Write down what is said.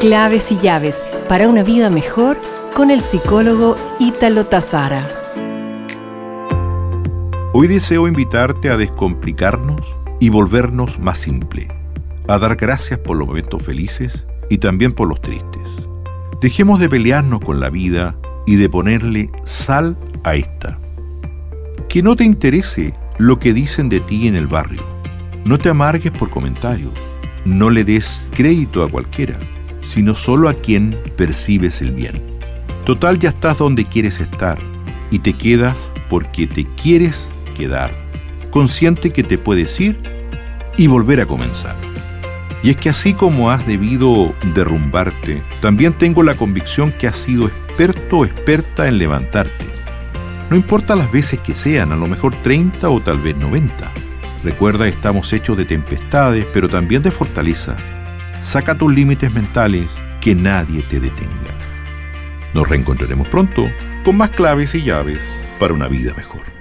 Claves y llaves para una vida mejor con el psicólogo Ítalo Tazara. Hoy deseo invitarte a descomplicarnos y volvernos más simple, a dar gracias por los momentos felices y también por los tristes. Dejemos de pelearnos con la vida y de ponerle sal a esta. Que no te interese lo que dicen de ti en el barrio. No te amargues por comentarios. No le des crédito a cualquiera sino solo a quien percibes el bien. Total ya estás donde quieres estar y te quedas porque te quieres quedar, consciente que te puedes ir y volver a comenzar. Y es que así como has debido derrumbarte, también tengo la convicción que has sido experto o experta en levantarte. No importa las veces que sean, a lo mejor 30 o tal vez 90. Recuerda, estamos hechos de tempestades, pero también de fortaleza Saca tus límites mentales, que nadie te detenga. Nos reencontraremos pronto con más claves y llaves para una vida mejor.